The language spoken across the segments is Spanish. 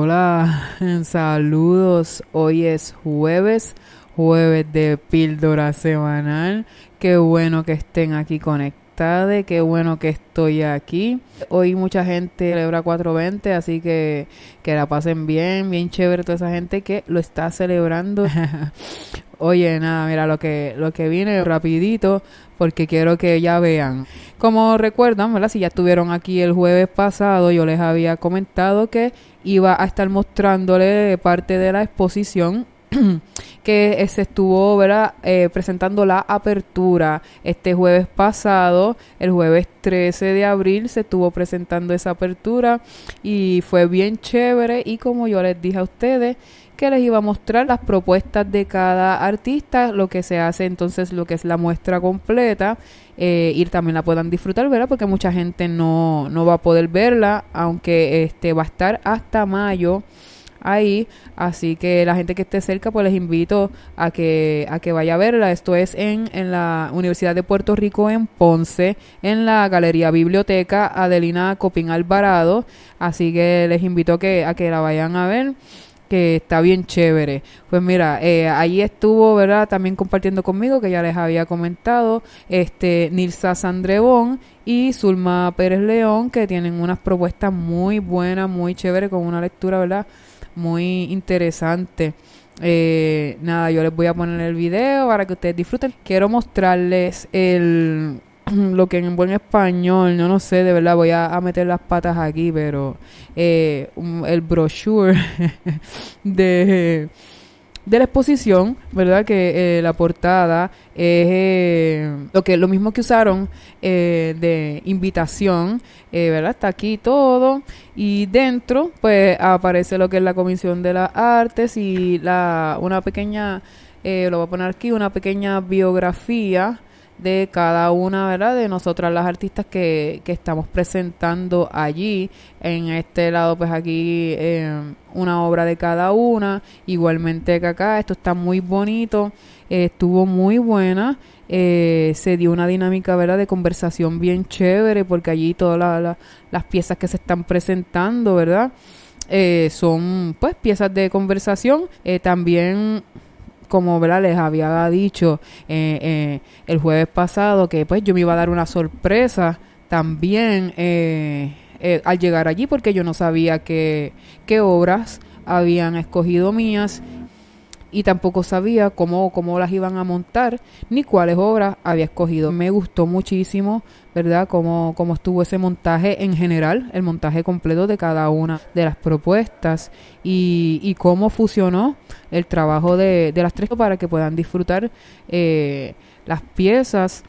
Hola, saludos. Hoy es jueves, jueves de píldora semanal. Qué bueno que estén aquí conectados, qué bueno que estoy aquí. Hoy mucha gente celebra 420, así que que la pasen bien, bien chévere toda esa gente que lo está celebrando. Oye, nada, mira lo que lo que viene rapidito porque quiero que ya vean. Como recuerdan, ¿verdad? Si ya estuvieron aquí el jueves pasado, yo les había comentado que iba a estar mostrándole parte de la exposición que se estuvo ¿verdad? Eh, presentando la apertura este jueves pasado, el jueves 13 de abril se estuvo presentando esa apertura y fue bien chévere y como yo les dije a ustedes que les iba a mostrar las propuestas de cada artista, lo que se hace entonces, lo que es la muestra completa, eh, y también la puedan disfrutar, ¿verdad? Porque mucha gente no, no va a poder verla, aunque este va a estar hasta mayo ahí, así que la gente que esté cerca pues les invito a que a que vaya a verla. Esto es en, en la Universidad de Puerto Rico en Ponce, en la Galería Biblioteca Adelina Copín Alvarado, así que les invito a que a que la vayan a ver que está bien chévere. Pues mira, eh, ahí estuvo, ¿verdad? También compartiendo conmigo, que ya les había comentado, este Nilsa Sandrebón y Zulma Pérez León, que tienen unas propuestas muy buenas, muy chéveres, con una lectura, ¿verdad? Muy interesante. Eh, nada, yo les voy a poner el video para que ustedes disfruten. Quiero mostrarles el lo que en buen español, no no sé, de verdad voy a, meter las patas aquí, pero eh, el brochure de, de la exposición, ¿verdad? Que eh, la portada es eh, lo que lo mismo que usaron de invitación, ¿verdad? Está aquí todo y dentro pues aparece lo que es la Comisión de las Artes y la una pequeña lo voy a poner aquí, una pequeña biografía de cada una, ¿verdad? De nosotras las artistas que, que estamos presentando allí. En este lado, pues aquí eh, una obra de cada una. Igualmente que acá, esto está muy bonito. estuvo muy buena. Eh, se dio una dinámica, ¿verdad? De conversación bien chévere porque allí todas las piezas que se están presentando, ¿verdad? Eh, son pues piezas de conversación. también como les había dicho eh, eh, el jueves pasado, que pues yo me iba a dar una sorpresa también eh, al llegar allí, porque yo no sabía qué obras habían escogido mías y tampoco sabía cómo, cómo las iban a montar ni cuáles obras había escogido. Me gustó muchísimo, ¿verdad? Cómo, cómo estuvo ese montaje en general, el montaje completo de cada una de las propuestas y, y cómo fusionó el trabajo de, de las tres para que puedan disfrutar eh, las piezas.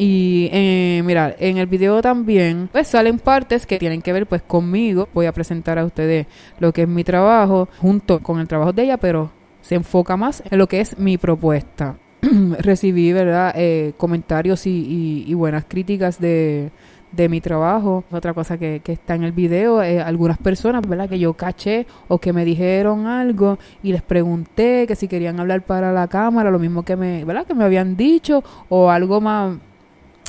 Y eh, mira, en el video también pues salen partes que tienen que ver pues conmigo. Voy a presentar a ustedes lo que es mi trabajo junto con el trabajo de ella, pero se enfoca más en lo que es mi propuesta. Recibí, ¿verdad?, eh, comentarios y, buenas críticas de, de mi trabajo. Otra cosa que, que está en el video, eh, algunas personas, ¿verdad? Que yo caché o que me dijeron algo y les pregunté que si querían hablar para la cámara, lo mismo que me, ¿verdad? Que me habían dicho o algo más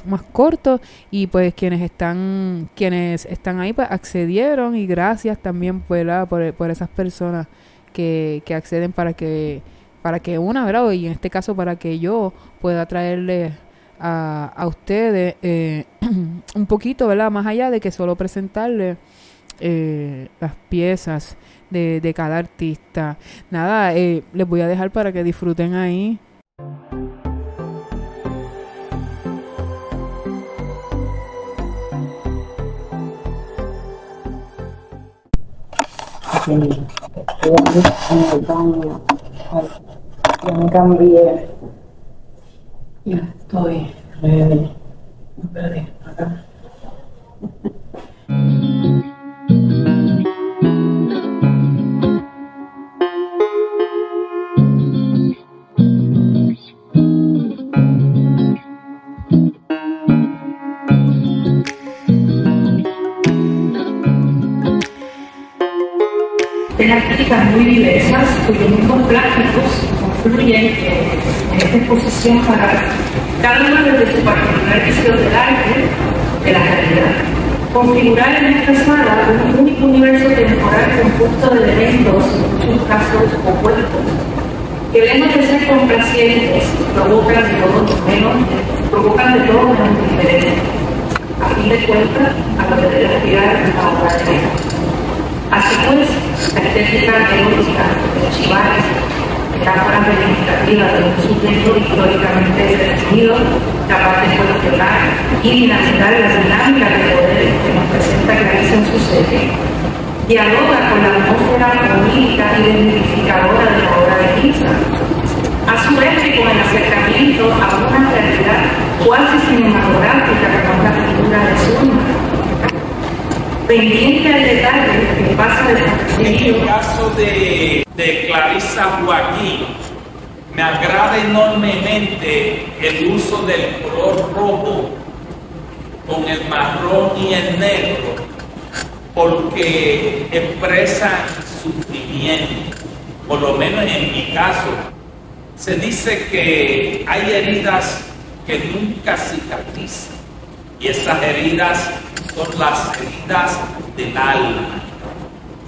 más corto y pues quienes están quienes están ahí pues accedieron y gracias también pues, por, por esas personas que, acceden para que para que una, ¿verdad? Y en este caso para que yo pueda traerle a, a ustedes eh, un poquito, ¿verdad? Más allá de que solo presentarle eh, las piezas de, de, cada artista. Nada, eh, les voy a dejar para que disfruten ahí. En el baño. me cambié. Ya estoy ready. Espérate, muy diversas cuyos mismos plásticos confluyen en esta exposición para cada uno desde su particular visión del arte, de la realidad. configurar en esta sala un único universo temporal compuesto de elementos, en muchos casos opuestos, que lejos de ser complacientes, provocan de todo menos, provocan de todo menos diferencia. A fin de cuentas, a lo que debe aspirar a obra de Así pues, la estética erótica de los chivares, metáforas reivindicativas de un sujeto históricamente definido, capaz de cuestionar y dinamitar las dinámicas de poder que nos presenta Clarice en su serie, dialoga con la atmósfera política y identificadora de la obra de Lisa, a su vez que con el acercamiento a una realidad cuasi cinematográfica como la figura de Zuma, pendiente al detalle En el caso de, de Clarisa Joaquín, me agrada enormemente el uso del color rojo con el marrón y el negro, porque expresan sufrimiento, por lo menos en mi caso. Se dice que hay heridas que nunca cicatrizan y esas heridas son las heridas del alma.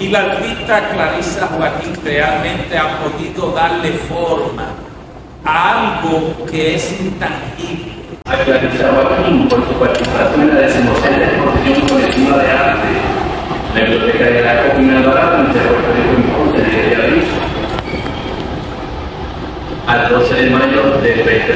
Y la artista Clarisa Joaquín realmente ha podido darle forma a algo que es intangible. a Clarisa Joaquín por su participación en la decimosexta exposición colectiva de arte, la Biblioteca de la Copina Alvarado, en Cerro Rico en de al 12 de mayo del 2020.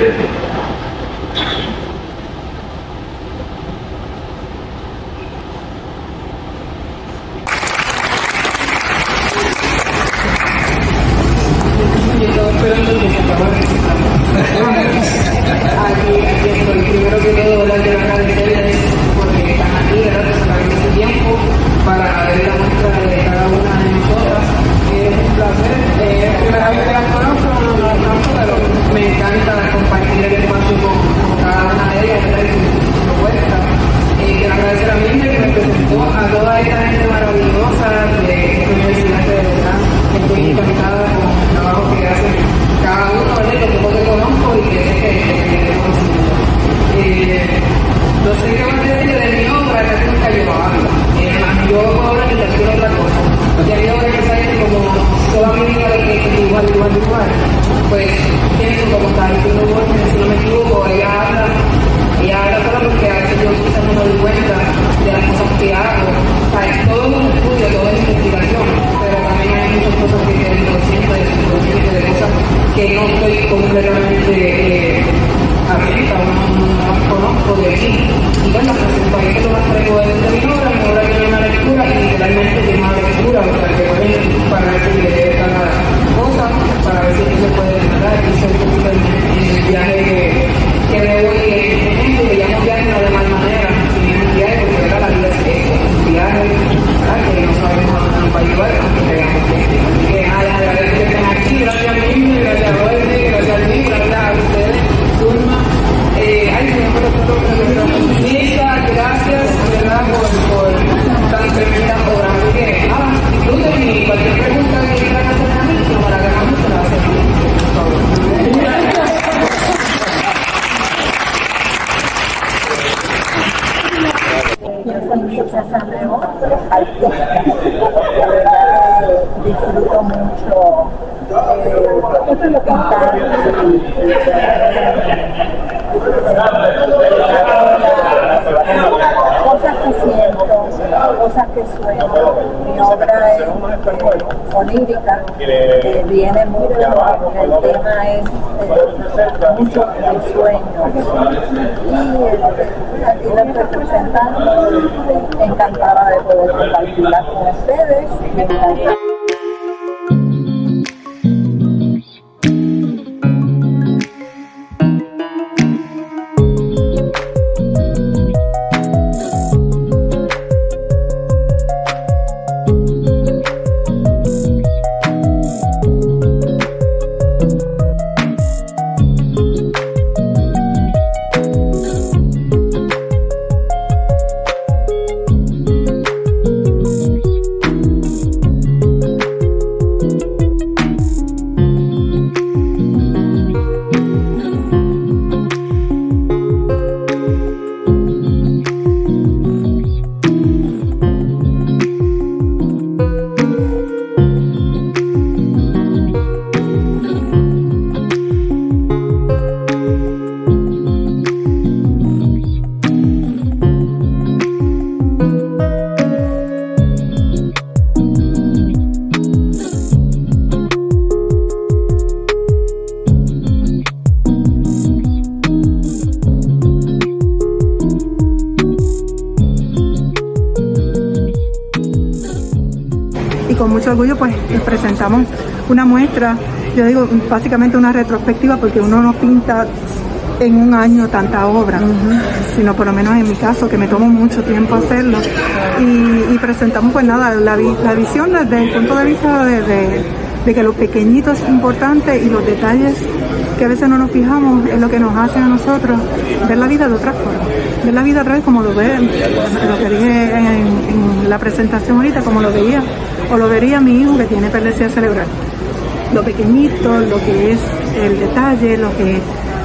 Yo soy Mirza Sanremo, artista. De verdad que disfruto mucho eh, pintar y cosas que siento, cosas que sueño. Mi obra es eh, onírica, que viene mucho, el tema es eh, mucho el sueño. Y eh, aquí lo estoy presentando, encantada de poder compartirla con ustedes. Orgullo pues les presentamos una muestra, yo digo básicamente una retrospectiva porque uno no pinta en un año tanta obra, sino por lo menos en mi caso, que me tomo mucho tiempo hacerlo. Y, presentamos pues nada, la, la, visión desde el punto de vista de, que lo pequeñito es importante y los detalles que a veces no nos fijamos es lo que nos hace a nosotros ver la vida de otra forma, ver la vida otra vez como lo ve, lo que dije en, la presentación ahorita, como lo veía, o lo vería mi hijo que tiene epilepsia cerebral. Lo pequeñito, lo que es el detalle, lo que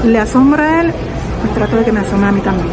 le asombra a él, pues trato de que me asombre a mí también.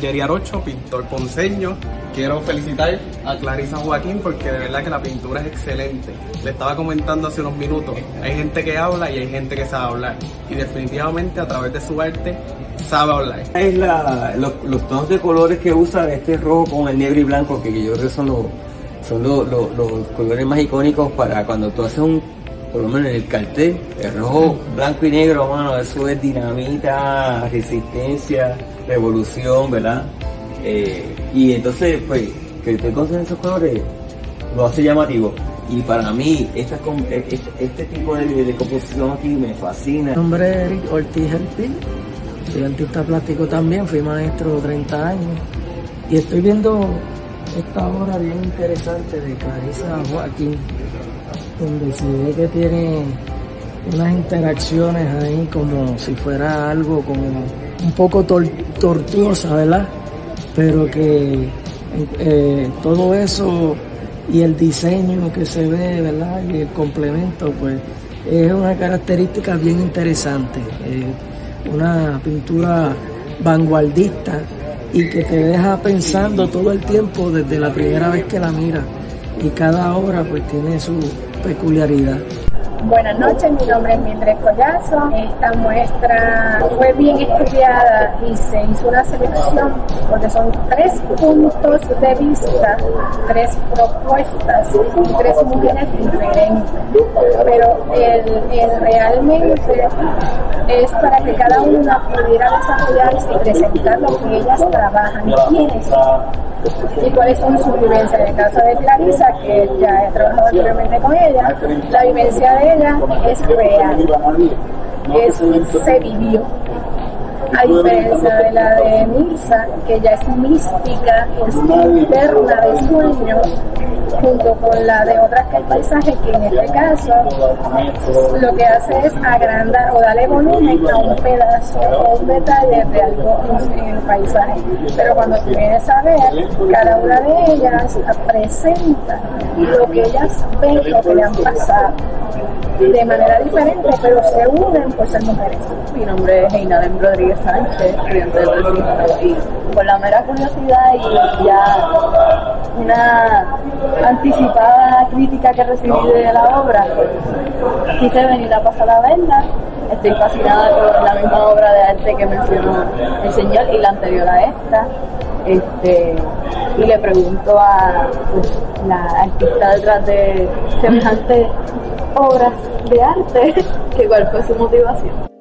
Jerry Arocho, pintor ponceño. Quiero felicitar a Clarisa Joaquín porque de verdad que la pintura es excelente. Le estaba comentando hace unos minutos, hay gente que habla y hay gente que sabe hablar. Y definitivamente a través de su arte sabe hablar. Es la, los, tonos de colores que usa este rojo con el negro y blanco, que yo creo que son los, son los, los colores más icónicos para cuando tú haces un por lo menos en el cartel, el rojo, blanco y negro, mano, eso es dinamita, resistencia, revolución, ¿verdad? Eh, y entonces, pues, que te en esos colores lo hace llamativo. Y para mí, esta, e, este, tipo de, composición aquí me fascina. Mi nombre es Eric Ortiz Herpil, artista plástico también, fui maestro 30 años y estoy viendo esta obra bien interesante de Clarisa Joaquín donde se ve que tiene unas interacciones ahí como si fuera algo como un poco tortuosa, ¿verdad? Pero que eh, todo eso y el diseño que se ve, ¿verdad? Y el complemento, pues es una característica bien interesante. una pintura vanguardista y que te deja pensando todo el tiempo desde la primera vez que la mira y cada obra pues tiene su peculiaridad. Buenas noches, mi nombre es Mildred Collazo. Esta muestra fue bien estudiada y se hizo una selección porque son tres puntos de vista, tres propuestas tres mujeres diferentes. Pero el, realmente es para que cada una pudiera desarrollarse y presentar lo que ellas trabajan y quiénes y cuáles son sus vivencias. En el caso de Clarisa, que ya he trabajado anteriormente con ella, la vivencia de ella es real, es, se vivió. A diferencia de la de Misa, que ya es mística, es interna de sueño, junto con la de otras que el paisaje, que en este caso lo que hace es agrandar o darle volumen a un pedazo o un detalle de algo en el paisaje. Pero cuando tú vienes a ver, cada una de ellas presenta lo que ellas ven, lo que le han pasado de manera diferente, pero se unen por ser mujeres. Mi nombre es Einadem Rodríguez Sánchez, estudiante de registro, y por la mera curiosidad y ya una anticipada crítica que recibí de la obra, quise venir a pasar la venda. Estoy fascinada con la misma obra de arte que mencionó el señor y la anterior a esta. Este, y le pregunto a pues, la artista detrás de semejante obras de arte, que cuál fue su motivación.